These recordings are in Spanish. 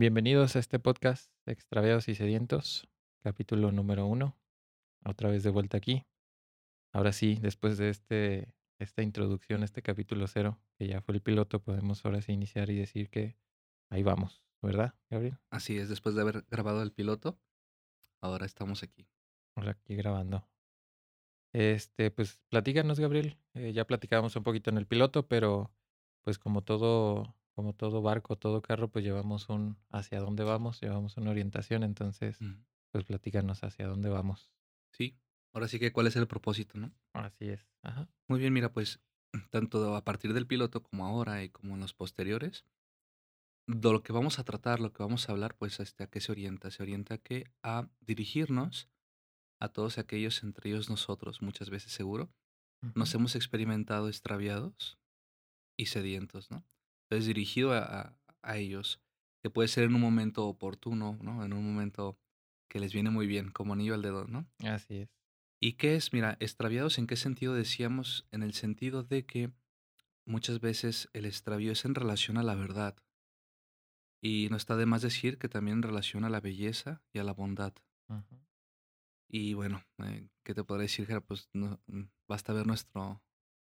Bienvenidos a este podcast Extraviados y Sedientos, capítulo número uno. Otra vez de vuelta aquí. Ahora sí, después de este, esta introducción, este capítulo cero, que ya fue el piloto, podemos ahora sí iniciar y decir que ahí vamos, ¿verdad, Gabriel? Así es, después de haber grabado el piloto, ahora estamos aquí. Ahora aquí grabando. Este, pues platícanos, Gabriel. Eh, ya platicábamos un poquito en el piloto, pero pues como todo, como todo barco, todo carro, pues llevamos un hacia dónde vamos, llevamos una orientación, entonces, pues platícanos hacia dónde vamos. Sí, ahora sí que cuál es el propósito, ¿no? Así es. Ajá. Muy bien, mira, pues tanto a partir del piloto como ahora y como en los posteriores, de lo que vamos a tratar, lo que vamos a hablar, pues este, a qué se orienta. Se orienta que a dirigirnos a todos aquellos, entre ellos nosotros, muchas veces seguro, nos hemos experimentado extraviados y sedientos, ¿no? Entonces dirigido a, a- ellos, que puede ser en un momento oportuno, ¿no? En un momento que les viene muy bien, como anillo al dedo, ¿no? Así es. ¿Y qué es? Mira, extraviados en qué sentido decíamos? En el sentido de que muchas veces el extravío es en relación a la verdad. Y no está de más decir que también en relación a la belleza y a la bondad. Y bueno, eh, ¿qué te podré decir, Jera? Pues no, mm, basta ver nuestro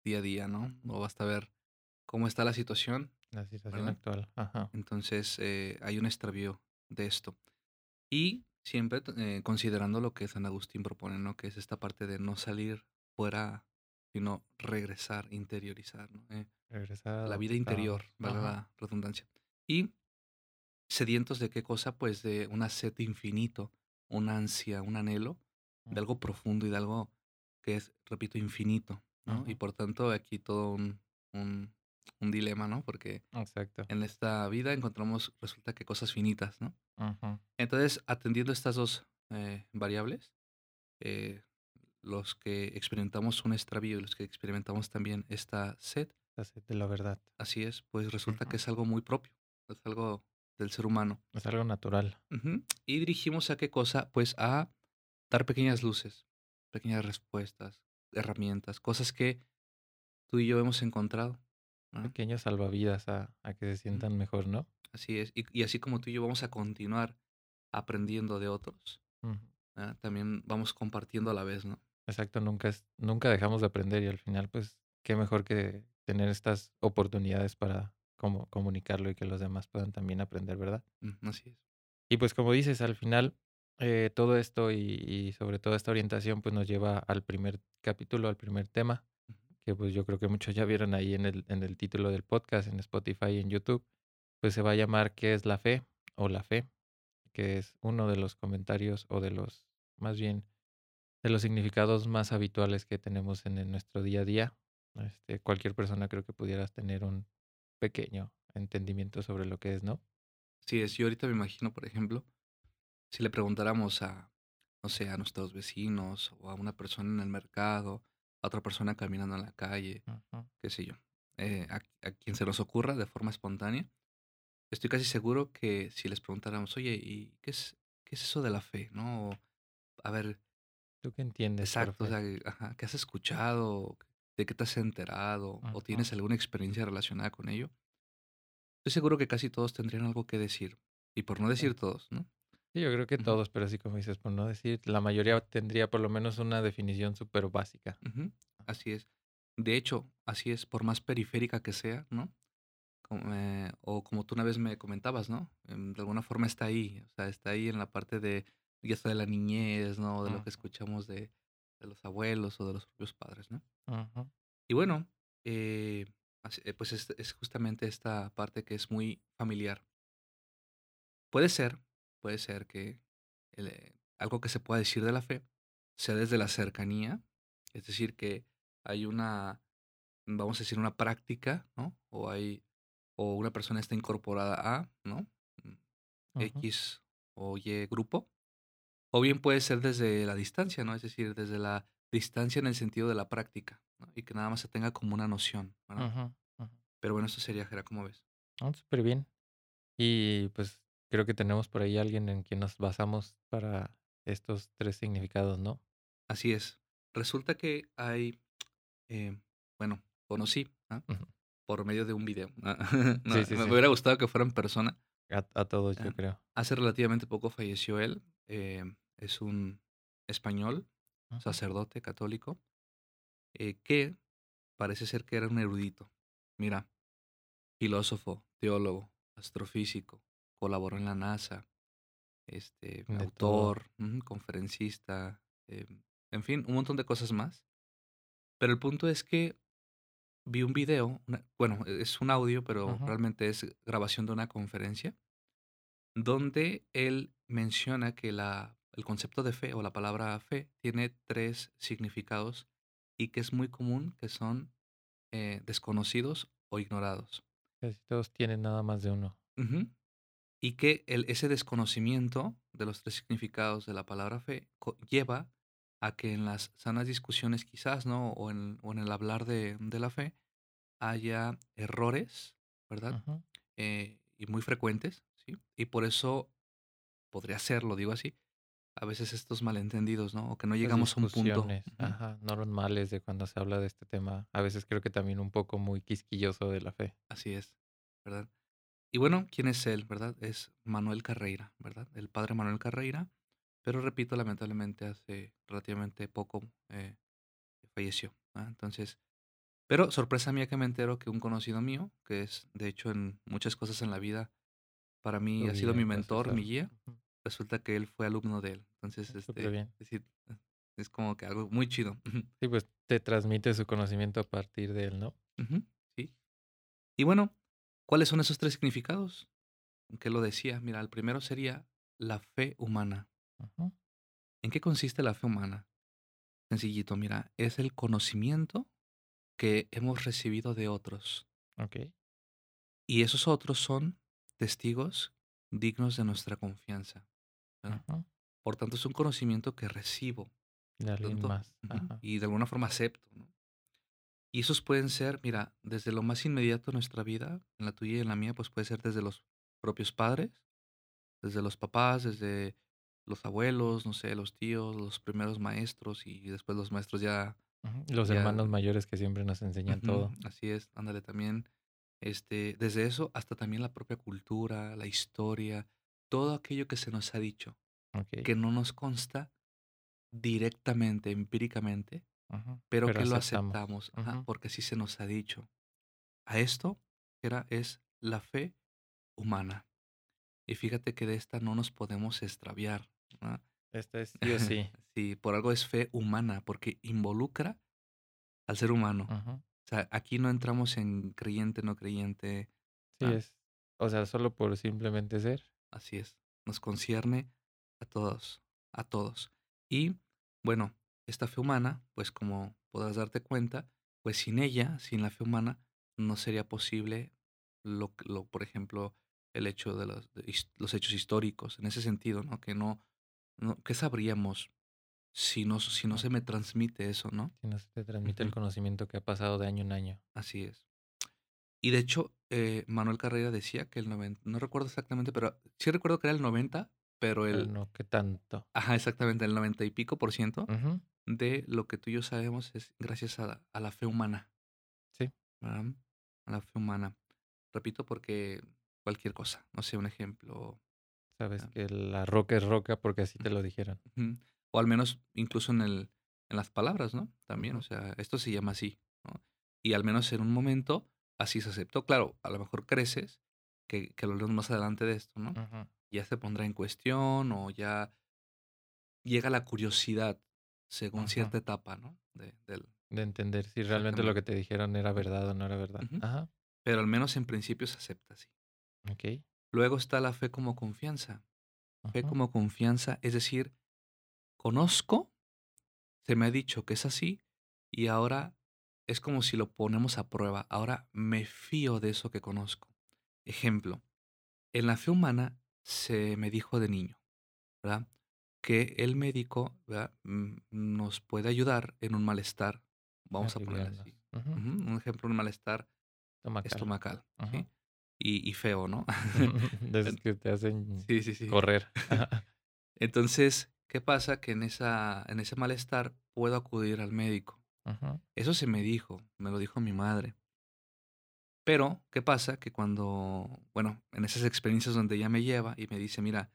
día a día, ¿no? O basta ver cómo está la situación, La situación ¿verdad? actual. Ajá. Entonces eh, hay un extravío de esto. Y siempre eh, considerando lo que San Agustín propone, ¿no? Que es esta parte de no salir fuera, sino regresar, interiorizar, ¿no? Eh, Regresar la vida interior, valga Ajá. la redundancia. Y sedientos de qué cosa? Pues de una sed infinito, una ansia, un anhelo de algo profundo y de algo que es, repito, infinito, ¿no? Y Ujú. por tanto aquí todo un, un, un dilema, ¿no? Porque Exacto. en esta vida encontramos, resulta que cosas finitas, ¿no? Entonces, atendiendo estas dos eh, variables, eh, los que experimentamos un extravío y los que experimentamos también esta sed, La sed de la verdad. así es, pues resulta que es algo muy propio, es algo del ser humano. Es algo natural. Y dirigimos a qué cosa? Pues a dar pequeñas luces, pequeñas respuestas, herramientas, cosas que tú y yo hemos encontrado. ¿No? Pequeños salvavidas a, a que se sientan mejor, ¿no? Así es. Y, y así como tú y yo vamos a continuar aprendiendo de otros, también vamos compartiendo a la vez, ¿no? Exacto, nunca es, nunca dejamos de aprender y al final, pues, qué mejor que tener estas oportunidades para como comunicarlo y que los demás puedan también aprender, ¿verdad? Así es. Y pues como dices, al final, eh, todo esto y, y sobre todo esta orientación, pues nos lleva al primer capítulo, al primer tema. Que pues yo creo que muchos ya vieron ahí en el, en el título del podcast, en Spotify y en YouTube, pues se va a llamar ¿Qué es la fe? o la fe, que es uno de los comentarios o de los, más bien, de los significados más habituales que tenemos en, en nuestro día a día. Este, cualquier persona creo que pudieras tener un pequeño entendimiento sobre lo que es, ¿no? Así es. Yo ahorita me imagino, por ejemplo, si le preguntáramos a, no sé, a nuestros vecinos o a una persona en el mercado, a otra persona caminando en la calle, Ujú. qué sé yo, eh, a, a quien se nos ocurra de forma espontánea, estoy casi seguro que si les preguntáramos, oye, ¿y qué es, qué es eso de la fe? ¿No? O, a ver, ¿Tú qué entiendes exacto, o sea, ajá, ¿qué has escuchado? ¿De qué te has enterado? ¿O Ujú. tienes alguna experiencia relacionada con ello? Estoy seguro que casi todos tendrían algo que decir. Y por no decir todos, ¿no? Sí, yo creo que Ujú, todos, pero así como dices, por no decir, la mayoría tendría por lo menos una definición súper básica. ujú, Así es. De hecho, así es, por más periférica que sea, ¿no? Como, eh, o como tú una vez me comentabas, ¿no? Em, de alguna forma está ahí, o sea, está ahí en la parte de, ya sea de la niñez, ¿no? De lo que escuchamos de, de los abuelos o de los propios padres, ¿no? Y bueno, eh, eh, pues es, es justamente esta parte que es muy familiar. Puede ser, puede ser que el, eh, algo que se pueda decir de la fe sea desde la cercanía, es decir, que hay una, vamos a decir, una práctica, ¿no? O hay, o una persona está incorporada a, ¿no? Mm. X o Y grupo, o bien puede ser desde la distancia, ¿no? Es decir, desde la distancia en el sentido de la práctica, ¿no? Y que nada más se tenga como una noción, ¿verdad? Pero bueno, eso sería, Jera, ¿cómo ves? Ah, súper bien. Y pues creo que tenemos por ahí alguien en quien nos basamos para estos tres significados, ¿no? Así es. Resulta que hay, eh, bueno, conocí, ¿ah? Por medio de un video. Sí, No, sí, me sí. hubiera gustado que fuera en persona, A a todos, yo Ah, creo. hace relativamente poco falleció él, em, es un español, sacerdote católico, eh, que parece ser que era un erudito. Mira, filósofo, teólogo, astrofísico, colaboró en la NASA, este, De autor, conferencista, em, en fin, un montón de cosas más. Pero el punto es que vi un video, una bueno, e es un audio, pero realmente es grabación de una conferencia donde él menciona que la el concepto de fe, o la palabra fe, tiene 3 significados, y que es muy común que son, eh, desconocidos o ignorados. Casi todos tienen nada más de uno. Ujú. Y que el ese desconocimiento de los 3 significados de la palabra fe lleva a que en las sanas discusiones quizás, ¿no? O en o en el hablar de de la fe, haya errores, ¿verdad? Eh, y muy frecuentes, ¿sí? Y por eso podría ser, lo digo así, a veces estos malentendidos, ¿no? O que no llegamos a un punto. ajá, normales de cuando se habla de este tema. A veces creo que también un poco muy quisquilloso de la fe. Así es, ¿verdad? Y bueno, ¿quién es él, verdad? Es Manuel Carreira, ¿verdad? El padre Manuel Carreira, pero repito, lamentablemente hace relativamente poco, eh, falleció, ¿verdad? Entonces, pero sorpresa mía que me entero que un conocido mío, que es, de hecho, en muchas cosas en la vida, para mí ha sido mi tu mentor, mi guía, resulta que él fue alumno de él. Entonces, Ah, este, superbién. es decir, es como que algo muy chido. Sí, pues, te transmite su conocimiento a partir de él, ¿no? Sí. Y bueno, ¿cuáles son esos 3 significados? ¿Qué lo decía? Mira, el primero sería la fe humana. ¿En qué consiste la fe humana? Sencillito, mira, es el conocimiento que hemos recibido de otros. Okey. Y esos otros son testigos dignos de nuestra confianza. Por tanto, es un conocimiento que recibo, De alguien tanto más, ujú, ajá. y de alguna forma acepto, ¿no? Y esos pueden ser, mira, desde lo más inmediato en nuestra vida, en la tuya y en la mía, pues puede ser desde los propios padres, desde los papás, desde los abuelos, no sé, los tíos, los primeros maestros y después los maestros ya. Los ya hermanos mayores que siempre nos enseñan todo. así es, ándale, también, este, desde eso hasta también la propia cultura, la historia, todo aquello que se nos ha dicho, que no nos consta directamente, empíricamente, Ujú. pero Pero que lo aceptamos. aceptamos, ajá, porque así se nos ha dicho. A esto era es la fe humana. Y fíjate que de esta no nos podemos extraviar, ¿verdad? Esta es sí o sí. Sí, por algo es fe humana, porque involucra al ser humano. Ujú. O sea, aquí no entramos en creyente, no creyente, Sí ah, es. O sea, solo por simplemente ser. así es. Nos concierne a todos, a todos. Y bueno, esta fe humana, pues como podrás darte cuenta, pues sin ella, sin la fe humana, no sería posible lo, lo por ejemplo, el hecho de los, de los hechos históricos, en ese sentido, ¿no? Que no, no, ¿qué sabríamos si no, si no se me transmite eso, ¿no? Si no se te transmite el conocimiento que ha pasado de año en año. así es. Y de hecho, eh, Manuel Carrera decía que el 90, no recuerdo exactamente, pero sí recuerdo que era el 90, pero Pero el, no que tanto. ajá, exactamente, el 90 y pico por ciento de lo que tú y yo sabemos es gracias a, a la fe humana, Sí. ¿verdad? A la fe humana. Repito, porque cualquier cosa, no sé, un ejemplo, Sabes ah, que la roca es roca porque así te lo dijeron. ujú, o al menos incluso en, el, en las palabras, ¿no? También, o sea, esto se llama así, ¿no? Y al menos en un momento así se aceptó. Claro, a lo mejor creces, que, que lo leemos más adelante de esto, ¿no? Ujú. Ya se pondrá en cuestión o ya llega la curiosidad según cierta etapa, ¿no? De, del, De entender si realmente lo que te dijeron era verdad o no era verdad. Ajá. Pero al menos en principio se acepta así. Okey. Luego está la fe como confianza. Fe como confianza, es decir, conozco, se me ha dicho que es así y ahora es como si lo ponemos a prueba. Ahora me fío de eso que conozco. Ejemplo, en la fe humana se me dijo de niño, ¿verdad? Que el médico, ¿verdad? Nos puede ayudar en un malestar, vamos a Aliviarnos. así. Un ejemplo, un malestar Estomacal. estomacal, Ujú. ¿sí? Y, y feo, ¿no? De esos que te hacen sí, sí, sí. correr. Entonces, ¿qué pasa? Que en, esa, en ese malestar puedo acudir al médico. Eso se me dijo, me lo dijo mi madre. Pero, ¿qué pasa? Que cuando, bueno, en esas experiencias donde ella me lleva y me dice: "Mira,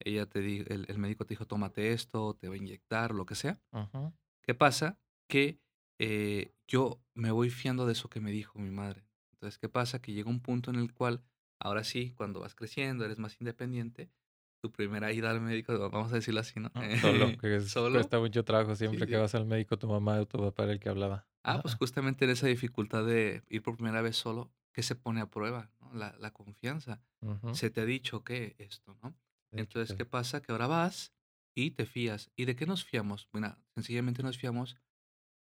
ella te di el el médico te dijo tómate esto, te va a inyectar", lo que sea. ¿Qué pasa? Que, eh, yo me voy fiando de eso que me dijo mi madre. Entonces, ¿qué pasa? Que llega un punto en el cual, ahora sí, cuando vas creciendo, eres más independiente, tu primera ida al médico, va vamos a decirlo así, ¿no? Mm, solo, que es ¿Solo? cuesta mucho trabajo Sí, siempre que sí. vas al médico, tu mamá o tu papá era el que hablaba. Ah, pues, justamente en esa dificultad de ir por primera vez solo, ¿qué se pone a prueba? ¿no? La la confianza. ¿Se te ha dicho qué? Esto, ¿no? Entonces. ¿qué pasa? Que ahora vas y te fías. ¿Y de qué nos fiamos? Mira, sencillamente nos fiamos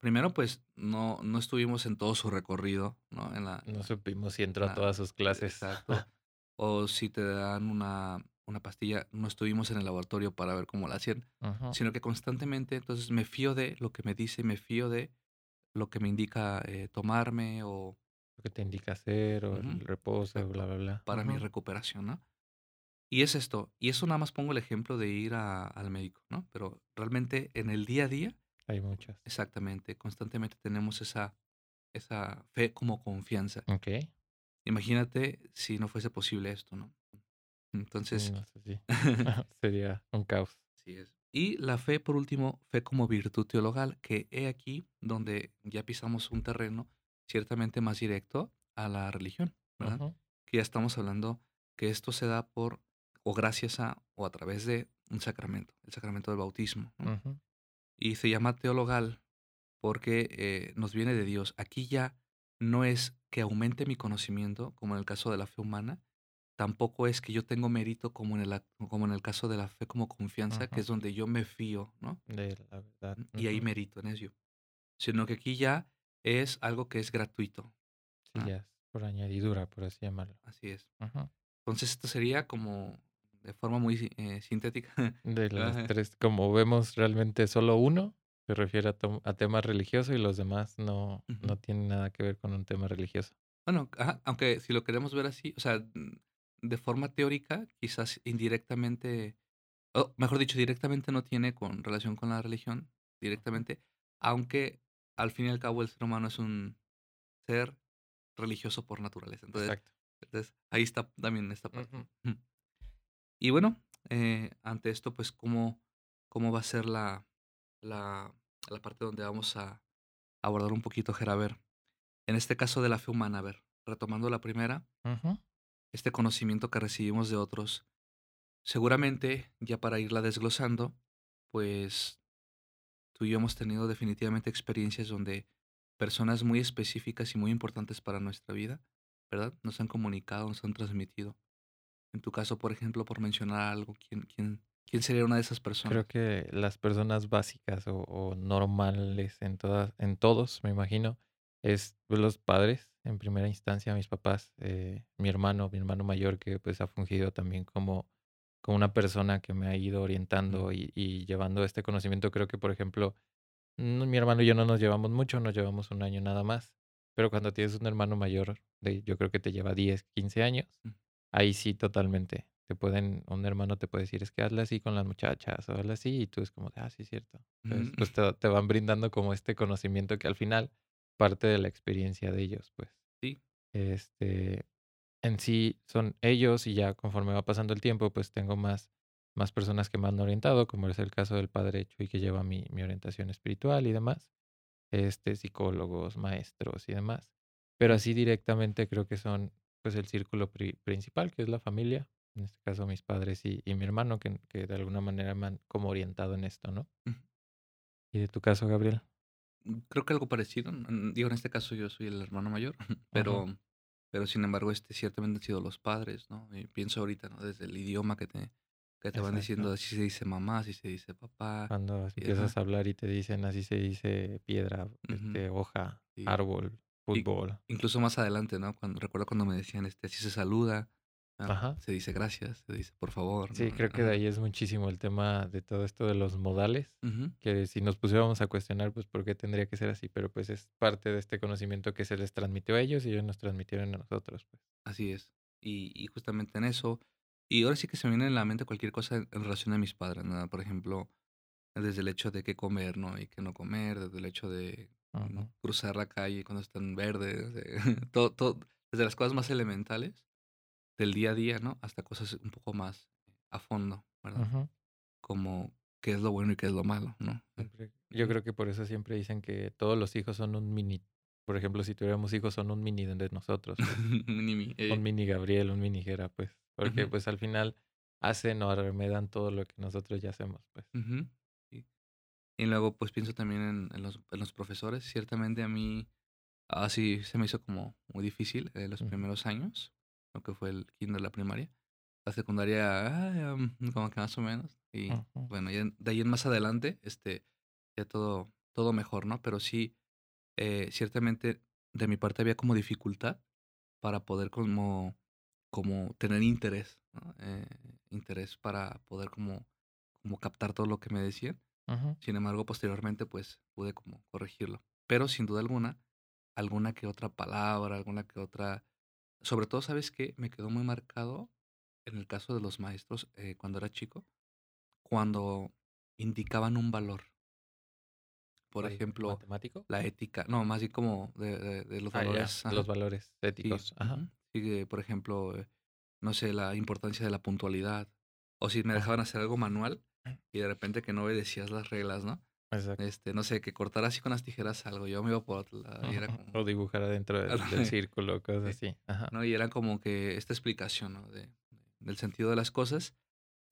primero, pues, no no estuvimos en todo su recorrido, ¿no? En la No supimos si entró a todas sus clases. exacto. O si te dan una una pastilla, no estuvimos en el laboratorio para ver cómo la hacían, sino que constantemente, entonces, me fío de lo que me dice, me fío de lo que me indica, eh, tomarme o Lo que te indica hacer, o el reposo, bla, bla, bla. para mi recuperación, ¿no? Y es esto, y eso nada más pongo el ejemplo de ir a al médico, ¿no? Pero realmente en el día a día Hay muchas. exactamente, constantemente tenemos esa esa fe como confianza. Okey. Imagínate si no fuese posible esto, ¿no? Entonces no sé si sería un caos. Así es. Y la fe, por último, fe como virtud teologal, que he aquí donde ya pisamos un terreno ciertamente más directo a la religión, ¿verdad? Que ya estamos hablando que esto se da por o gracias a o a través de un sacramento, el sacramento del bautismo. Y se llama teologal porque, eh, nos viene de Dios. Aquí ya no es que aumente mi conocimiento, como en el caso de la fe humana, tampoco es que yo tengo mérito como en el como en el caso de la fe como confianza, que es donde yo me fío, ¿no? De la verdad. Y hay mérito en ello. Sino que aquí ya es algo que es gratuito, Sí, ya es por añadidura, por así llamarlo. Así es. Entonces, esto sería como de forma muy eh, sintética. De las. 3, como vemos realmente solo uno se refiere a a temas religiosos, y los demás no no tienen nada que ver con un tema religioso. Bueno, ajá, aunque si lo queremos ver así, o sea, de forma teórica, quizás indirectamente, o mejor dicho, directamente no tiene con relación con la religión, directamente, aunque al fin y al cabo el ser humano es un ser religioso por naturaleza. Entonces Exacto. entonces, ahí está también esta parte. Y bueno, eh, ante esto, pues, ¿cómo cómo va a ser la la la parte donde vamos a abordar un poquito, Ger? A ver, en este caso de la fe humana, a ver, retomando la primera Ujú. Este conocimiento que recibimos de otros, seguramente, ya para irla desglosando, pues, tú y yo hemos tenido definitivamente experiencias donde personas muy específicas y muy importantes para nuestra vida, ¿verdad? Nos han comunicado, nos han transmitido. En tu caso, por ejemplo, por mencionar algo, ¿quién quién quién sería una de esas Creo personas? que las personas básicas, o o normales en todas en todos, me imagino, es, pues, los padres, en primera instancia, mis papás, eh, mi hermano mi hermano mayor que, pues, ha fungido también como como una persona que me ha ido orientando y y llevando este conocimiento. Creo que, por ejemplo, mi hermano y yo no nos llevamos mucho, nos llevamos 1 año nada más, pero cuando tienes un hermano mayor de yo creo que te lleva 10, 15 años, Mm. ahí sí totalmente, te pueden un hermano te puede decir: "Es que hazle así con las muchachas, o hazle así", y tú es como "Ah, sí, cierto". Mm. Entonces, pues, te te van brindando como este conocimiento que al final parte de la experiencia de ellos, pues. Sí. Este, en sí son ellos, y ya conforme va pasando el tiempo, pues, tengo más más personas que me han orientado, como es el caso del padre Chuy, que lleva mi mi orientación espiritual y demás, este, psicólogos, maestros y demás. Pero así directamente creo que son, pues, el círculo pri principal, que es la familia, en este caso, mis padres y y mi hermano, que que de alguna manera me han como orientado en esto, ¿no? ¿Y de tu caso, Gabriel? Mm, creo que algo parecido, mm, digo, en este caso, yo soy el hermano mayor, pero pero, sin embargo, este, ciertamente han sido los padres, ¿no? Y pienso ahorita, ¿no? Desde el idioma que te que te van diciendo, así se dice mamá, así se dice papá, Cuando empiezas a hablar y te dicen: "Así se dice piedra, este, hoja, Sí. árbol, Y fútbol". incluso más adelante, ¿no? Cuando recuerdo cuando me decían, este: "Así se saluda, Ajá. se dice gracias, se dice por favor", Sí, ¿no? creo que de ahí es muchísimo el tema de todo esto de los modales, que si nos pusiéramos a cuestionar, pues, ¿por qué tendría que ser así? Pero, pues, es parte de este conocimiento que se les transmitió a ellos, y ellos nos transmitieron a nosotros, pues. Así es. Y y justamente en eso y ahora sí que se me viene en la mente cualquier cosa en relación a mis padres, ¿no? Por ejemplo, desde el hecho de qué comer, ¿no? Y qué no comer, desde el hecho de, cruzar la calle cuando está en verde, todo todo desde las cosas más elementales del día a día, ¿no? Hasta cosas un poco más a fondo, ¿verdad? Como qué es lo bueno y qué es lo malo, ¿no? Eh, Siempre yo creo que por eso siempre dicen que todos los hijos son un mini por ejemplo, si tuviéramos hijos, son un mini de nosotros, pues. Mini me, Un eh. mini Gabriel, un mini Gera, pues, porque, pues, al final hacen o remedan todo lo que nosotros ya hacemos, pues. Sí. Y luego, pues, pienso también en en los en los profesores. Ciertamente, a mí, ah, sí se me hizo como muy difícil, eh, los primeros años, lo que fue el kinder, la primaria. La secundaria, ah, como que más o menos. Y, bueno, ya de ahí en más adelante, este, ya todo todo mejor, ¿no? Pero sí, eh, ciertamente, de mi parte había como dificultad para poder como como tener interés, ¿no? Eh, interés para poder como como captar todo lo que me decían. Sin embargo, posteriormente, pues, pude como corregirlo. Pero, sin duda alguna, alguna que otra palabra, alguna que otra sobre todo, ¿sabes qué? Me quedó muy marcado en el caso de los maestros, eh, cuando era chico, cuando indicaban un valor. Por ejemplo, ¿Matemático? la ética no, más bien como de de de los Ah, ya, valores los ajá. valores Sí, éticos, ajá. Sí, por ejemplo, eh, no sé, la importancia de la puntualidad, o si me Ajá. dejaban hacer algo manual y de repente que no obedecías las reglas, ¿no? Exacto. Este, no sé, que cortar así con las tijeras algo, yo me iba por otro lado y era como O dibujar adentro del del círculo, cosas sí, así, ajá. ¿no? Y era como que esta explicación, ¿no? De del sentido de las cosas,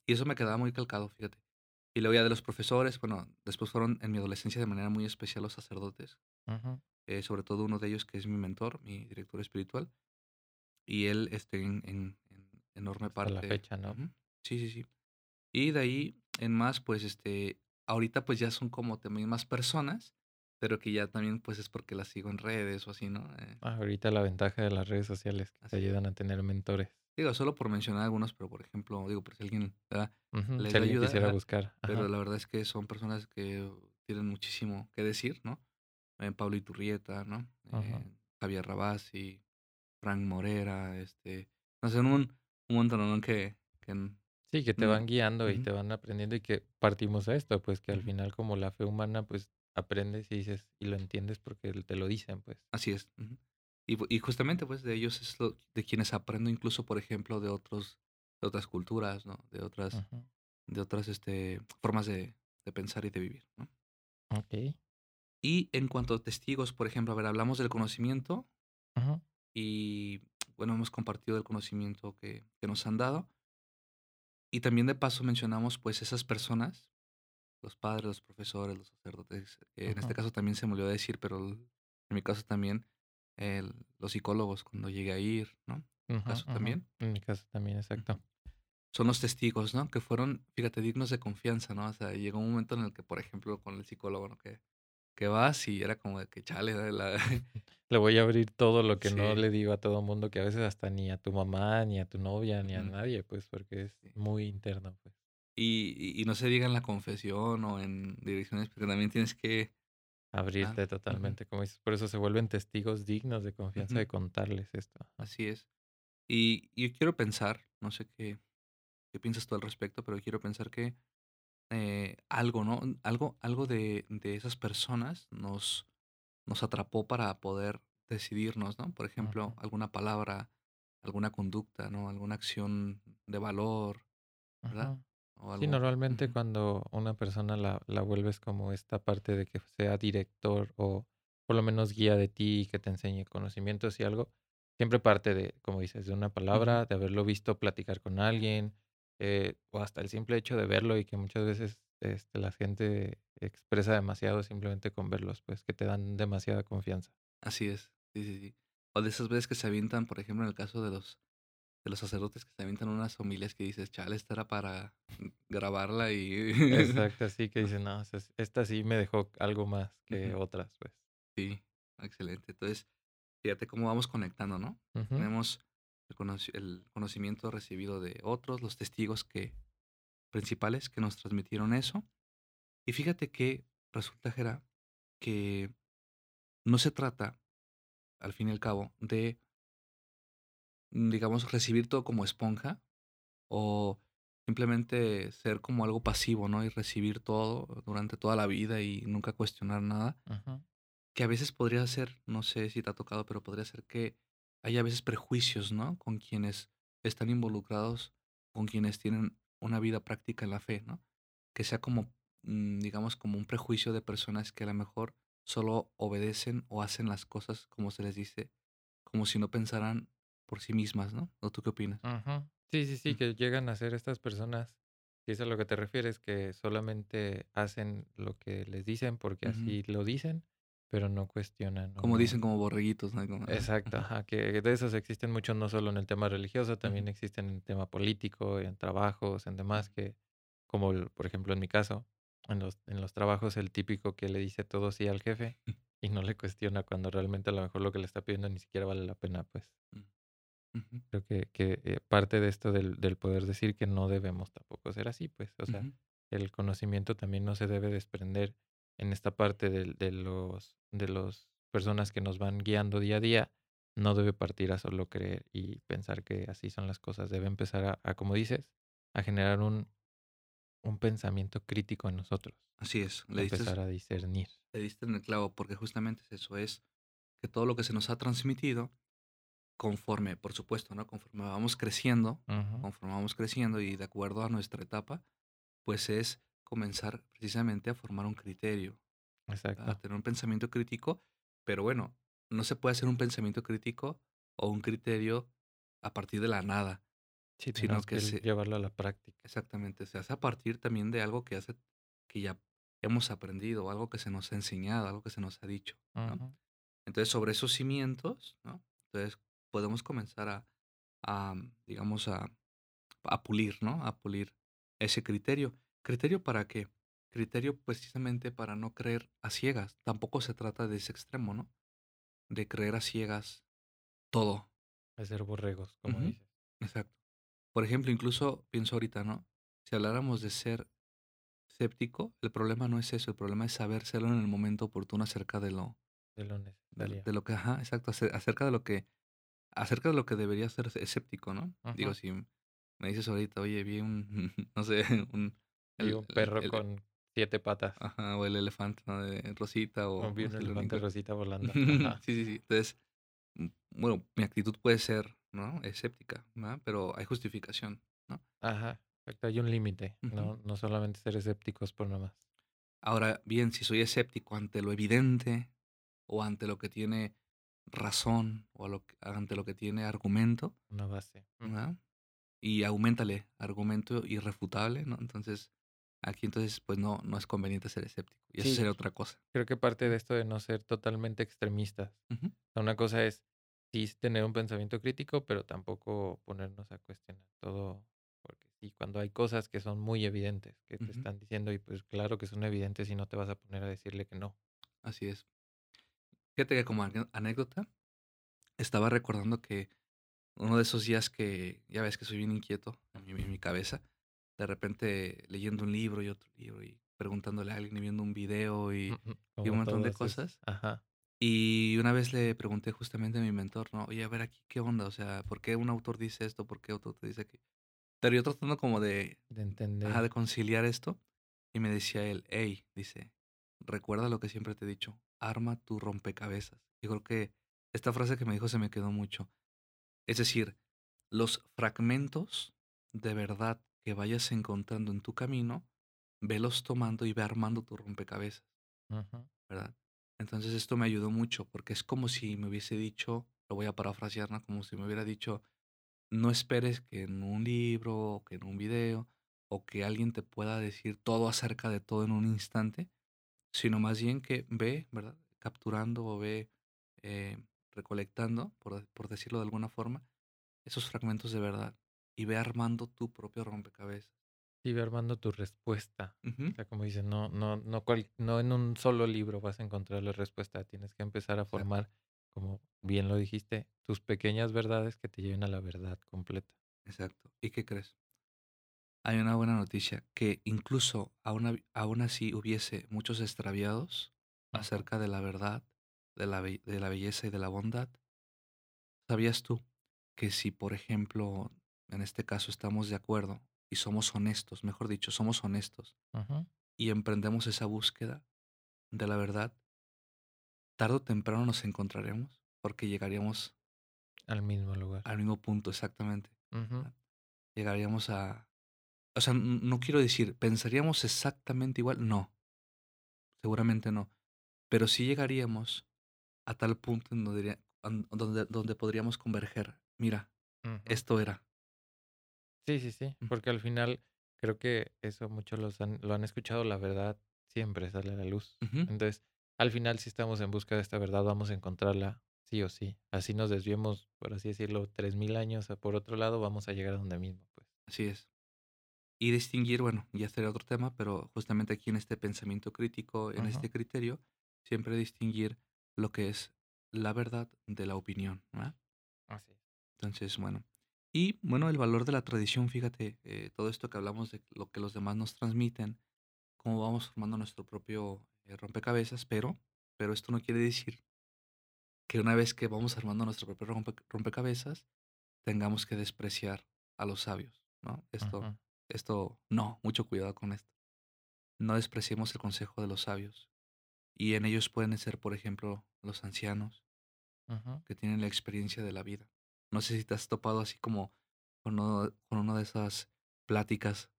y eso me quedaba muy calcado, fíjate. Y luego ya de los profesores, bueno, después fueron en mi adolescencia de manera muy especial los sacerdotes, Ujú. eh, sobre todo uno de ellos que es mi mentor, mi director espiritual. Y él, este, en en en enorme Hasta la parte fecha, ¿no? ujú, sí, sí, sí. Y de ahí en más, pues, este, ahorita, pues, ya son como también más personas, pero que ya también, pues, es porque las sigo en redes o así, ¿no? Eh. Ahorita la ventaja de las redes sociales que te Así es. ayudan a tener mentores. Digo, solo por mencionar algunos, pero, por ejemplo, digo, por si alguien, ¿verdad? Ujú, Les si alguien ayuda, quisiera buscar, pero la verdad es que son personas que tienen muchísimo que decir, ¿no? Eh, Pablo Iturrieta, ¿no? Eh, Javier Rabasi, Frank Morera, este, no sé, un un montononón que que, Sí, que te mm, van guiando y te van aprendiendo y que partimos a esto, pues, que al final como la fe humana, pues, aprendes y dices y lo entiendes porque te lo dicen, pues. Así es. Y y justamente, pues, de ellos es lo de quienes aprendo, incluso, por ejemplo, de otros de otras culturas, ¿no? De otras de otras, este, formas de de pensar y de vivir, ¿no? Okey. Y en cuanto a testigos, por ejemplo, a ver, hablamos del conocimiento y, bueno, hemos compartido el conocimiento que que nos han dado. Y también de paso mencionamos, pues, esas personas, los padres, los profesores, los sacerdotes, en este caso también se me olvidó decir, pero en mi caso también, el los psicólogos cuando llegué a ir, ¿no? ¿Tu Ujú, caso ujú. también? En mi caso también, exacto. Son los testigos, ¿no? Que fueron, fíjate, dignos de confianza, ¿no? O sea, llegó un momento en el que, por ejemplo, con el psicólogo, ¿no? Que que vas y era como de que chale. La Le voy a abrir todo lo que no le digo a todo mundo, que a veces hasta ni a tu mamá, ni a tu novia, ni a nadie, pues, porque es Sí. muy interno, pues. Y y y no se diga en la confesión o en direcciones, porque también tienes que ah, Abrirte totalmente, como dices, por eso se vuelven testigos dignos de confianza de contarles esto. Así es. Y y yo quiero pensar, no sé qué qué piensas tú al respecto, pero quiero pensar que, eh, algo, ¿no? Algo algo de de esas personas nos nos atrapó para poder decidirnos, ¿no? Por ejemplo, alguna palabra, alguna conducta, ¿no? Alguna acción de valor, ¿verdad? Sí, normalmente cuando una persona la la vuelves como esta parte de que sea director o por lo menos guía de ti, que te enseñe conocimientos y algo, siempre parte de, como dices, de una palabra, de haberlo visto platicar con alguien, eh, o hasta el simple hecho de verlo y que muchas veces, este, la gente expresa demasiado simplemente con verlos, pues, que te dan demasiada confianza. Así es. Sí, sí, sí. O de esas veces que se avientan, por ejemplo, en el caso de los de los sacerdotes que se avientan unas homilías que dices: "Chale, esta era para grabarla y" Exacto, así que dices: "No, esta sí me dejó algo más que otras", pues. Sí, excelente. Entonces, fíjate cómo vamos conectando, ¿no? Tenemos el conoci el conocimiento recibido de otros, los testigos que principales que nos transmitieron eso. Y fíjate que resulta, Gera, que no se trata, al fin y al cabo, de mm, digamos, recibir todo como esponja, o simplemente ser como algo pasivo, ¿no? Y recibir todo durante toda la vida y nunca cuestionar nada. Que a veces podría ser, no sé si te ha tocado, pero podría ser que hay a veces prejuicios, ¿no? Con quienes están involucrados, con quienes tienen una vida práctica en la fe, ¿no? Que sea como, mm, digamos, como un prejuicio de personas que a lo mejor solo obedecen o hacen las cosas como se les dice, como si no pensaran por sí mismas, ¿no? ¿O tú qué opinas? Sí, sí, sí, Mm, que llegan a ser estas personas, si es a lo que te refieres, que solamente hacen lo que les dicen porque así lo dicen, pero no cuestionan Como dicen, como borreguitos, ¿no? Como, ah, exacto, ajá, que de esos existen muchos no solo en el tema religioso, también existen en el tema político, en trabajos, en demás, que como el por ejemplo, en mi caso, en los en los trabajos, el típico que le dice todo sí al jefe y no le cuestiona cuando realmente a lo mejor lo que le está pidiendo ni siquiera vale la pena, pues. Mm, Creo que que, eh, parte de esto del del poder decir que no debemos tampoco ser así, pues, o sea, el conocimiento también no se debe desprender en esta parte del de los de los personas que nos van guiando día a día, no debe partir a solo creer y pensar que así son las cosas, debe empezar a a, como dices, a generar un un pensamiento crítico en nosotros, Así es, le diste empezar a discernir. le diste en el clavo, porque justamente es eso, es que todo lo que se nos ha transmitido conforme, por supuesto, ¿no? Conforme vamos creciendo, conforme vamos creciendo y de acuerdo a nuestra etapa, pues es comenzar precisamente a formar un criterio, a exacto. tener un pensamiento crítico, pero bueno, no se puede hacer un pensamiento crítico o un criterio a partir de la nada, Sí, sino que que se llevarlo a la práctica. exactamente, se hace a partir también de algo que hace que ya hemos aprendido, algo que se nos ha enseñado, algo que se nos ha dicho. Entonces, sobre esos cimientos, ¿no? Entonces, podemos comenzar a a, digamos, a a pulir, ¿no? A pulir ese criterio. ¿Criterio para qué? Criterio precisamente para no creer a ciegas. Tampoco se trata de ese extremo, ¿no? De creer a ciegas todo. De ser borregos, como dices. exacto. Por ejemplo, incluso pienso ahorita, ¿no? Si habláramos de ser escéptico, el problema no es eso, el problema es saber serlo en el momento oportuno acerca de lo De lo de lo necesario. de lo que ajá, exacto, ace acerca de lo que acerca de lo que debería ser escéptico, ¿no? Digo, si me dices ahorita: "Oye, vi un, no sé, un el perro el con 7 patas, ajá, o el elefante, ¿no? De Rosita, o vi no un sé, elefante unicornio". rosita volando. Ajá. Sí, sí, sí. Entonces, mm, bueno, mi actitud puede ser, ¿no? Escéptica, ¿verdad? Pero hay justificación, ¿no? Ajá, exacto, hay un límite, Ujú. no no solamente ser escépticos por nomás. Ahora bien, si soy escéptico ante lo evidente, o ante lo que tiene razón, o a lo que ante lo que tiene argumento, Una base. ¿verdad? Y auméntale argumento irrefutable, ¿no? Entonces, aquí entonces, pues no no es conveniente ser escéptico, y eso Sí, sería otra cosa. creo que parte de esto de no ser totalmente extremistas. O sea, una cosa es, sí tener un pensamiento crítico, pero tampoco ponernos a cuestionar todo, porque sí, cuando hay cosas que son muy evidentes, que te ujú, están diciendo y, pues, claro que son evidentes y no te vas a poner a decirle que no. así es. Fíjate que como anécdota, estaba recordando que uno de esos días que ya ves que soy bien inquieto en mi en mi cabeza, de repente leyendo un libro y otro libro, y preguntándole a alguien, y viendo un video, y un montón de cosas. ajá, Y una vez le pregunté justamente a mi mentor, ¿no? Oye, a ver aquí, ¿qué onda? O sea, ¿por qué un autor dice esto? ¿Por qué otro te dice que Pero yo tratando como de de ajá, entender. de conciliar esto, y me decía él: "Hey", dice: "Recuerda lo que siempre te he dicho, arma tu rompecabezas". Yo creo que esta frase que me dijo se me quedó mucho. Es decir, los fragmentos de verdad que vayas encontrando en tu camino, velos tomando y ve armando tu rompecabezas, Ujú, ¿verdad? Entonces esto me ayudó mucho, porque es como si me hubiese dicho, lo voy a parafrasear, ¿no? Como si me hubiera dicho no esperes que en un libro, o que en un video, o que alguien te pueda decir todo acerca de todo en un instante, sino más bien que ve, ¿verdad? Capturando o ve eh, recolectando, por, por decirlo de alguna forma, esos fragmentos de verdad y ve armando tu propio rompecabezas. y ve armando tu respuesta. O Ujú, sea, como dices, no no no cual no en un solo libro vas a encontrar la respuesta, tienes que empezar a Exacto, formar, como bien lo dijiste, tus pequeñas verdades que te lleven a la verdad completa. exacto. ¿Y qué crees? Hay una buena noticia, que incluso aún, aún así hubiese muchos extraviados acerca de la verdad, de la, de la belleza y de la bondad, ¿Sabías tú que si, por ejemplo, en este caso estamos de acuerdo y somos honestos, mejor dicho, somos honestos ujú. y emprendemos esa búsqueda de la verdad, tarde o temprano nos encontraremos porque llegaríamos Al mismo lugar. Al mismo punto, exactamente. Ujú. Ah, llegaríamos a o sea, no quiero decir, ¿pensaríamos exactamente igual? No. Seguramente no. Pero sí llegaríamos a tal punto en donde donde donde podríamos converger. Mira, Ujú. esto era. Sí, sí, sí, porque al final creo que eso muchos los han lo han escuchado, la verdad siempre sale a la luz. Entonces, al final, si estamos en busca de esta verdad, vamos a encontrarla sí o sí. Así nos desviemos, por así decirlo, 3000 años a por otro lado, vamos a llegar a donde mismo, pues. Así es. Y distinguir, bueno, ya sería otro tema, pero justamente aquí en este pensamiento crítico, en este criterio, siempre distinguir lo que es la verdad de la opinión, ¿verdad? Así es. Entonces, bueno. Y, bueno, el valor de la tradición, fíjate, eh, todo esto que hablamos de lo que los demás nos transmiten, cómo vamos formando nuestro propio, eh, rompecabezas, pero pero esto no quiere decir que una vez que vamos armando nuestro propio rompe rompecabezas, tengamos que despreciar a los sabios, ¿no? Esto esto no, mucho cuidado con esto. No despreciemos el consejo de los sabios, y en ellos pueden ser, por ejemplo, los ancianos que tienen la experiencia de la vida. No sé si te has topado así como con uno con una de esas pláticas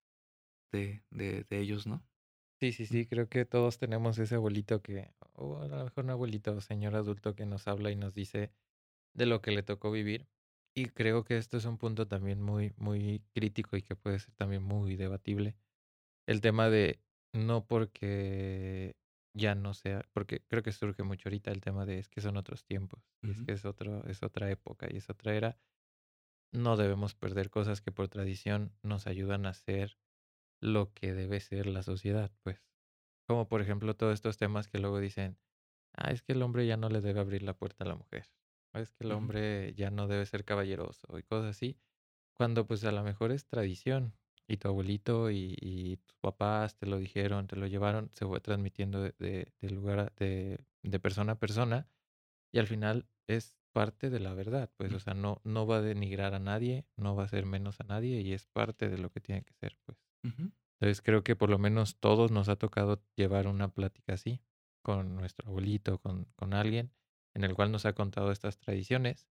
de de de ellos, ¿no? Sí, sí, Mm. sí, creo que todos tenemos ese abuelito que o a lo mejor no abuelito, o señor adulto que nos habla y nos dice de lo que le tocó vivir. Y creo que esto es un punto también muy muy crítico y que puede ser también muy debatible. El tema de no porque ya no sea porque creo que surge mucho ahorita el tema de es que son otros tiempos, y es que es otro es otra época y es otra era. No debemos perder cosas que por tradición nos ayudan a ser lo que debe ser la sociedad, pues. Como por ejemplo, todos estos temas que luego dicen: "Ah, es que el hombre ya no le debe abrir la puerta a la mujer. O es que el hombre ya no debe ser caballeroso", y cosas así. Cuando, pues, a la mejor es tradición, y tu abuelito y y tus papás te lo dijeron, te lo llevaron, se fue transmitiendo de de de lugar a de de persona a persona, y al final es parte de la verdad, pues, o sea, no no va a denigrar a nadie, no va a hacer menos a nadie, y es parte de lo que tiene que ser, pues. Entonces, creo que por lo menos todos nos ha tocado llevar una plática así, con nuestro abuelito, con con alguien, en el cual nos ha contado estas tradiciones,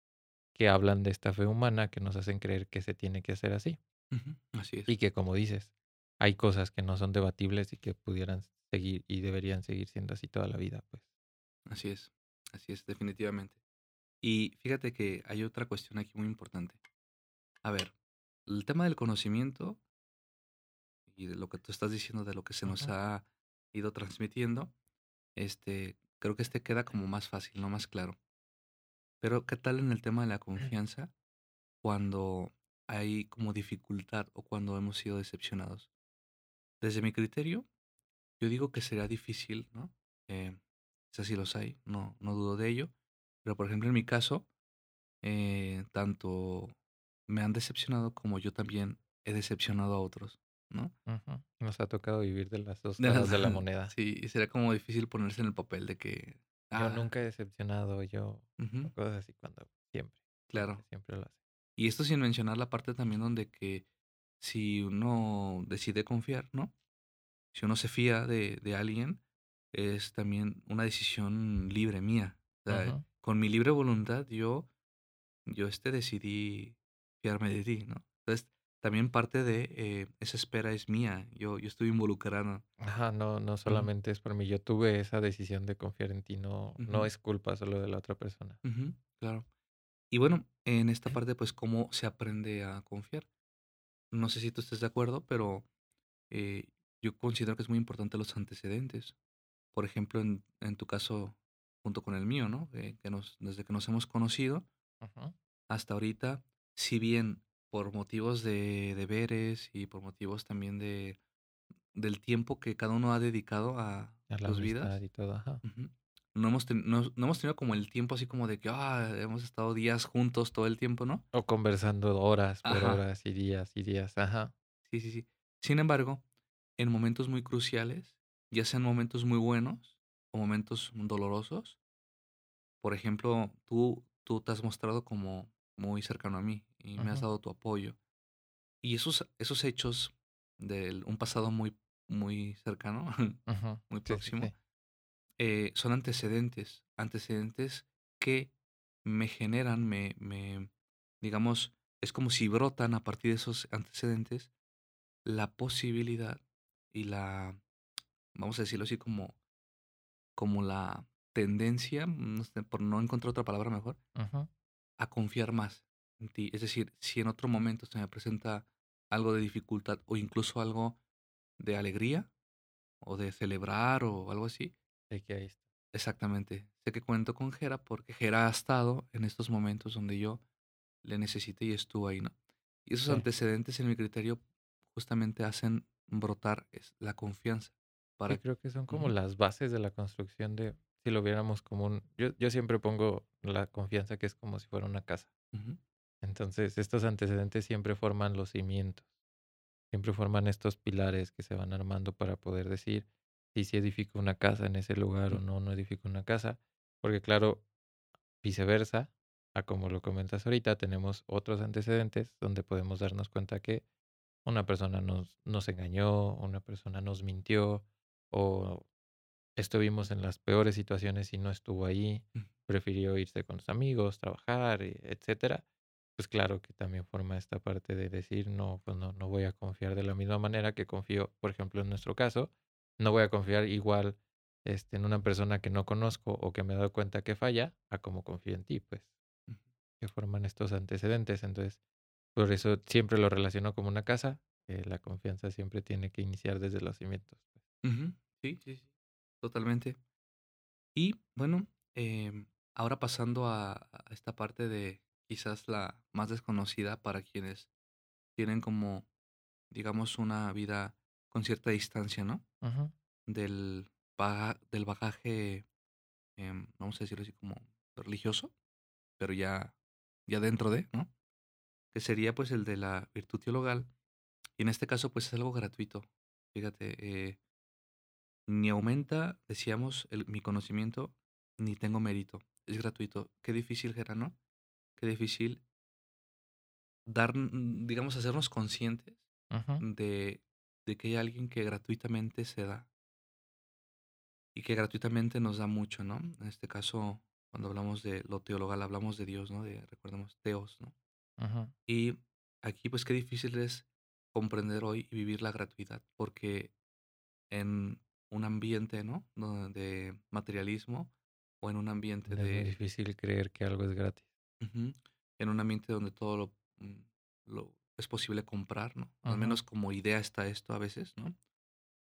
que hablan de esta fe humana, que nos hacen creer que se tiene que hacer así. Ujú. Así es. Y que, como dices, hay cosas que no son debatibles y que pudieran seguir y deberían seguir siendo así toda la vida, pues. Así es, así es, definitivamente. Y fíjate que hay otra cuestión aquí muy importante. A ver, el tema del conocimiento y de lo que tú estás diciendo, de lo que se nos Ujú. ha ido transmitiendo, este, creo que este queda como más fácil, ¿no?, más claro. Pero, ¿qué tal en el tema de la confianza cuando hay como dificultad o cuando hemos sido decepcionados? Desde mi criterio, yo digo que será difícil, ¿no?, eh, quizás sí los hay, no no dudo de ello, pero, por ejemplo, en mi caso, eh, tanto me han decepcionado como yo también he decepcionado a otros, ¿no? Nos ha tocado vivir de las 2 De las caras de la moneda. sí, y sería como difícil ponerse en el papel de que, Yo ah nunca he decepcionado, yo cosas así cuando siempre, siempre, Claro. siempre lo hace. Y esto sin mencionar la parte también donde que si uno decide confiar, ¿no? Si uno se fía de de alguien, es también una decisión libre mía. O sea, Ujú. con mi libre voluntad, yo yo, este, decidí fiarme de ti, ¿no? Entonces, también parte de, eh, esa espera es mía, yo yo estoy involucrado. Ajá, no no solamente es por mí, yo tuve esa decisión de confiar en ti, no no Ujú. es culpa solo de la otra persona. Claro. Y bueno, en esta parte, pues, ¿cómo se aprende a confiar? No sé si tú estés de acuerdo, pero, eh, yo considero que es muy importante los antecedentes. Por ejemplo, en en tu caso, junto con el mío, ¿no?, eh, que nos desde que nos hemos conocido hasta ahorita, si bien por motivos de deberes y por motivos también de del tiempo que cada uno ha dedicado a A la sus vidas, y todo, ajá. ujú, no hemos ten no no hemos tenido como el tiempo así como de que, ah, hemos estado días juntos todo el tiempo, ¿no? O conversando horas por Ajá. horas y días y días, ajá. Sí, sí, sí. Sin embargo, en momentos muy cruciales, ya sean momentos muy buenos o momentos dolorosos por ejemplo, tú tú te has mostrado como muy cercano a mí y me has dado tu apoyo. Y esos esos hechos del un pasado muy muy cercano, muy Sí, sí, próximo, sí. Eh, son antecedentes antecedentes que me generan, me me digamos, es como si brotan a partir de esos antecedentes la posibilidad y la, vamos a decirlo así, como como la tendencia, no sé, por no encontrar otra palabra mejor, a confiar más en ti. Es decir, si en otro momento se me presenta algo de dificultad o incluso algo de alegría o de celebrar o algo así, Sé que ahí está. exactamente, sé que cuento con Jera porque Jera ha estado en estos momentos donde yo le necesité y estuvo ahí, ¿no? Y esos Sí. antecedentes en mi criterio justamente hacen brotar la confianza Sí, para creo que son como las bases de la construcción de si lo viéramos como un yo yo siempre pongo la confianza que es como si fuera una casa. Entonces, estos antecedentes siempre forman los cimientos, siempre forman estos pilares que se van armando para poder decir si sí edifico una casa en ese lugar o no, no edifico una casa. Porque claro, viceversa, a como lo comentas ahorita, tenemos otros antecedentes donde podemos darnos cuenta que una persona nos, nos engañó, una persona nos mintió o estuvimos en las peores situaciones y no estuvo ahí, prefirió irse con sus amigos, trabajar, e- etcétera, pues claro que también forma esta parte de decir, no, pues no, no voy a confiar de la misma manera que confío, por ejemplo, en nuestro caso, no voy a confiar igual este, en una persona que no conozco o que me he dado cuenta que falla, a como confío en ti, pues, que forman estos antecedentes. Entonces, por eso siempre lo relaciono como una casa, que la confianza siempre tiene que iniciar desde los cimientos. pues. Sí, sí, sí, totalmente. Y bueno, em, ahora pasando a a esta parte de quizás la más desconocida para quienes tienen como, digamos, una vida con cierta distancia, ¿no? Del baga del bagaje, em, vamos a decirlo así como religioso, pero ya ya dentro de, ¿no? Que sería, pues, el de la virtud teologal, y en este caso, pues, es algo gratuito. Fíjate, eh, ni aumenta, decíamos, el mi conocimiento, ni tengo mérito, es gratuito. Qué difícil era, ¿no? Qué difícil dar, mm, digamos, hacernos conscientes de de que hay alguien que gratuitamente se da, y que gratuitamente nos da mucho, ¿no? En este caso, cuando hablamos de lo teologal, hablamos de Dios, ¿no? De recordemos, Theos, ¿no? Ujú, Y aquí, pues, qué difícil es comprender hoy y vivir la gratuidad, porque en un ambiente, ¿no? De materialismo o en un ambiente es de difícil creer que algo es gratis. ujú, en un ambiente donde todo lo, mm, lo es posible comprar, ¿no? Al menos como idea está esto a veces, ¿no?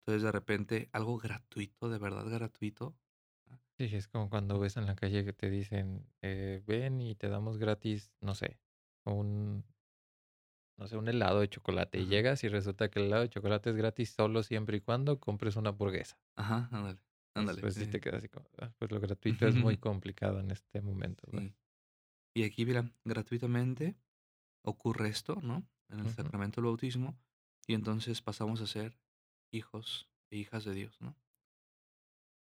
Entonces, de repente, algo gratuito, de verdad gratuito. Sí, es como cuando ves en la calle que te dicen, eh, ven y te damos gratis, no sé, un, no sé, un helado de chocolate. Y llegas y resulta que el helado de chocolate es gratis solo siempre y cuando compres una hamburguesa. ajá, ándale, ándale. pues sí te quedas así como, "Ah, pues lo gratuito es muy complicado en este momento. Sí. Y aquí, mira, gratuitamente ocurre esto, ¿no? En el sacramento del bautismo, y entonces pasamos a ser hijos e hijas de Dios, ¿no?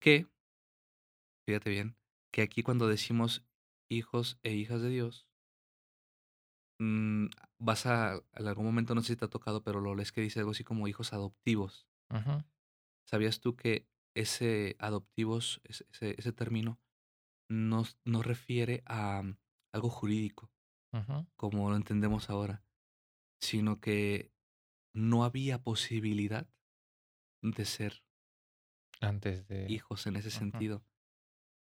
Que, fíjate bien, que aquí cuando decimos hijos e hijas de Dios, mm, vas a, en algún momento, no sé si te ha tocado, pero lo lees que dice algo así como hijos adoptivos. ¿Sabías tú que ese adoptivos, ese, ese, ese término, no, no refiere a algo jurídico, como lo entendemos ahora, sino que no había posibilidad de ser Antes de... hijos en ese sentido,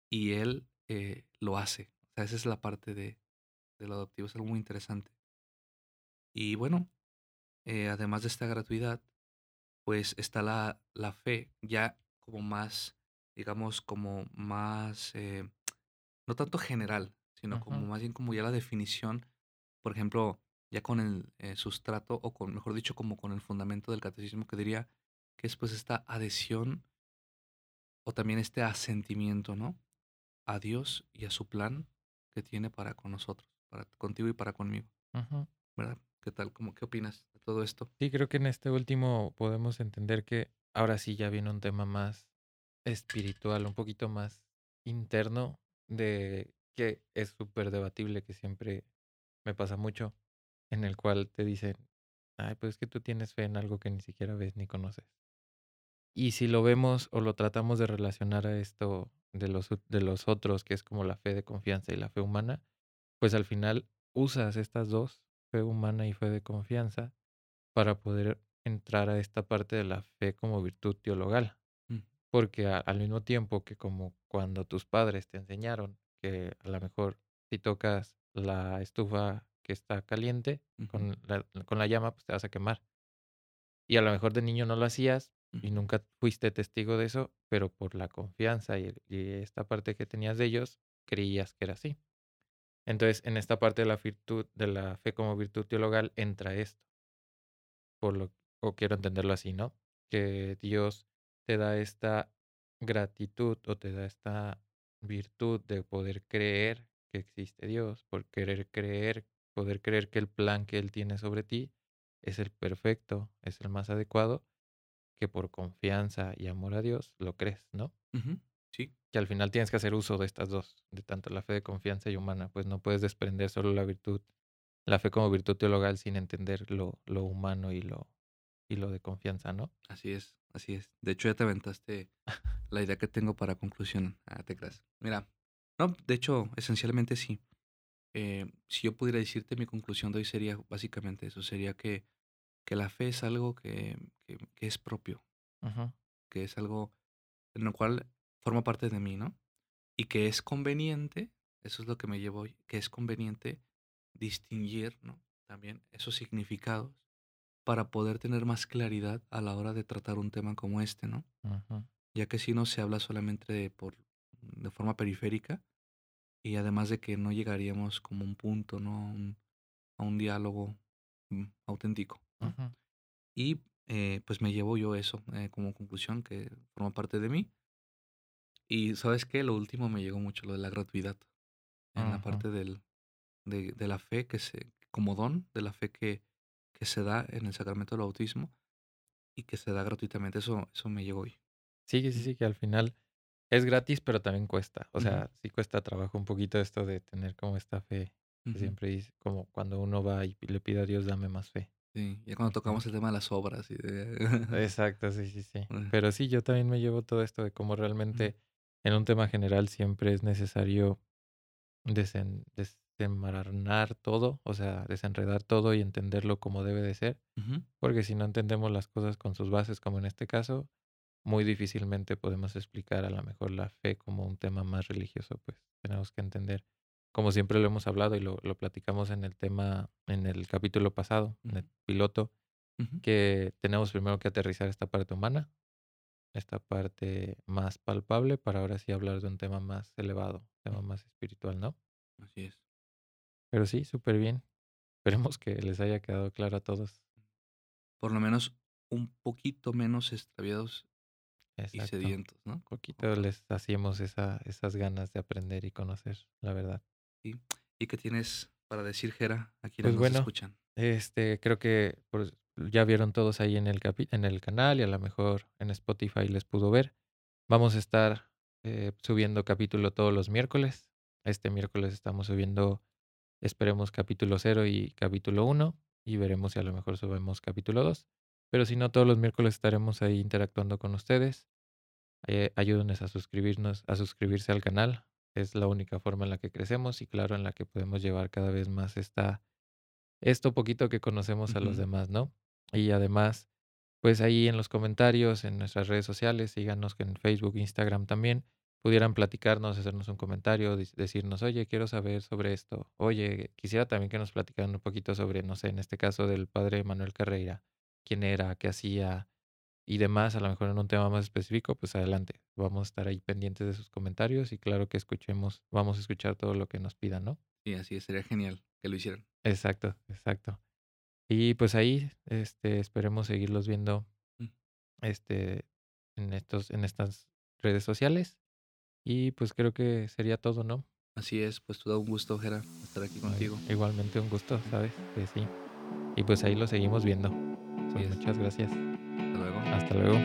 y él, eh, lo hace. O sea, esa es la parte de de lo adoptivo, es algo muy interesante. Y bueno, eh, además de esta gratuidad, pues está la la fe, ya como más, digamos, como más, eh, no tanto general, sino como más bien como ya la definición, por ejemplo, ya con el, eh, sustrato o con, mejor dicho, como con el fundamento del catecismo que diría que es, pues, esta adhesión o también este asentimiento, ¿no? A Dios y a su plan que tiene para con nosotros, para contigo y para conmigo. ¿verdad? ¿Qué tal? ¿Cómo qué opinas de todo esto? Sí, creo que en este último podemos entender que ahora sí ya viene un tema más espiritual, un poquito más interno, de que es súper debatible, que siempre me pasa mucho, en el cual te dicen, ay, pues es que tú tienes fe en algo que ni siquiera ves ni conoces. Y si lo vemos o lo tratamos de relacionar a esto de los, de los otros, que es como la fe de confianza y la fe humana, pues al final usas estas dos, fe humana y fe de confianza, para poder entrar a esta parte de la fe como virtud teologal. Mm. Porque al mismo tiempo que como cuando tus padres te enseñaron que a lo mejor si tocas la estufa que está caliente con, la, con la llama, pues te vas a quemar. Y a lo mejor de niño no lo hacías y nunca fuiste testigo de eso, pero por la confianza y, y esta parte que tenías de ellos, creías que era así. Entonces, en esta parte de la virtud, de la fe como virtud teologal, entra esto. Por lo, o quiero entenderlo así, ¿no? Que Dios te da esta gratitud o te da esta virtud de poder creer que existe Dios, por querer creer, poder creer que el plan que Él tiene sobre ti es el perfecto, es el más adecuado, que por confianza y amor a Dios lo crees, ¿no? Sí. Que al final tienes que hacer uso de estas dos, de tanto la fe de confianza y humana, pues no puedes desprender solo la virtud, la fe como virtud teologal sin entender lo, lo humano y lo, y lo de confianza, ¿no? Así es, así es. De hecho, ya te aventaste la idea que tengo para conclusión. Ah, te creas. Mira, no, de hecho, esencialmente sí. Eh, si yo pudiera decirte mi conclusión de hoy sería básicamente eso, sería que, que la fe es algo que, que, que es propio, que es algo en lo cual forma parte de mí, ¿no? Y que es conveniente, eso es lo que me llevo hoy, que es conveniente distinguir, ¿no? También esos significados para poder tener más claridad a la hora de tratar un tema como este, ¿no? Ya que si no se habla solamente de, por, de forma periférica y además de que no llegaríamos como un punto, ¿no? a un diálogo mm, auténtico. Y eh, pues me llevo yo eso eh, como conclusión que forma parte de mí. Y sabes qué, lo último me llegó mucho, lo de la gratuidad. En la parte del, de, de, la fe que se, como don, de la fe que, que se da en el sacramento del bautismo y que se da gratuitamente. Eso, eso me llegó hoy. Sí, sí, sí, que al final es gratis, pero también cuesta. O sea, sí cuesta trabajo un poquito esto de tener como esta fe. Que siempre dice, como cuando uno va y le pide a Dios, dame más fe. Sí, ya cuando tocamos el tema de las obras. Y de... Exacto, sí, sí, sí. Pero sí, yo también me llevo todo esto de cómo realmente en un tema general siempre es necesario desen, desenmaranar todo, o sea, desenredar todo y entenderlo como debe de ser, porque si no entendemos las cosas con sus bases, como en este caso, muy difícilmente podemos explicar a lo mejor la fe como un tema más religioso, pues tenemos que entender, como siempre lo hemos hablado y lo, lo platicamos en el tema, en el capítulo pasado, en el piloto, que tenemos primero que aterrizar esta parte humana, esta parte más palpable, para ahora sí hablar de un tema más elevado, tema más espiritual, ¿no? Así es. Pero sí, súper bien. Esperemos que les haya quedado claro a todos. Por lo menos un poquito menos extraviados y sedientos, ¿no? Un poquito les hacíamos esa, esas ganas de aprender y conocer, la verdad. ¿Y qué tienes para decir, Jera, a quienes pues bueno, escuchan? Este, creo que pues, ya vieron todos ahí en el, en el canal y a lo mejor en Spotify les pudo ver. Vamos a estar eh, subiendo capítulo todos los miércoles. Este miércoles estamos subiendo Esperemos capítulo 0 y capítulo 1 y veremos si a lo mejor subimos capítulo 2. Pero si no, todos los miércoles estaremos ahí interactuando con ustedes. Eh, ayúdenos a suscribirnos, a suscribirse al canal. Es la única forma en la que crecemos y claro, en la que podemos llevar cada vez más esta, esto poquito que conocemos a los demás, ¿no? Y además, pues ahí en los comentarios, en nuestras redes sociales, síganos en Facebook, Instagram también pudieran platicarnos, hacernos un comentario, decirnos, oye, quiero saber sobre esto. Oye, quisiera también que nos platicaran un poquito sobre, no sé, en este caso del padre Manuel Carreira, quién era, qué hacía y demás, a lo mejor en un tema más específico, pues adelante. Vamos a estar ahí pendientes de sus comentarios y claro que escuchemos, vamos a escuchar todo lo que nos pidan, ¿no? Sí, así sería genial que lo hicieran. Exacto, exacto. Y pues ahí, este, esperemos seguirlos viendo, mm. este, en estos, en estas redes sociales y pues creo que sería todo, ¿no? Así es, pues todo un gusto, Jera, estar aquí contigo. Igualmente un gusto, ¿sabes? Que sí. Y pues ahí lo seguimos viendo. Pues muchas gracias. Hasta luego. Hasta luego.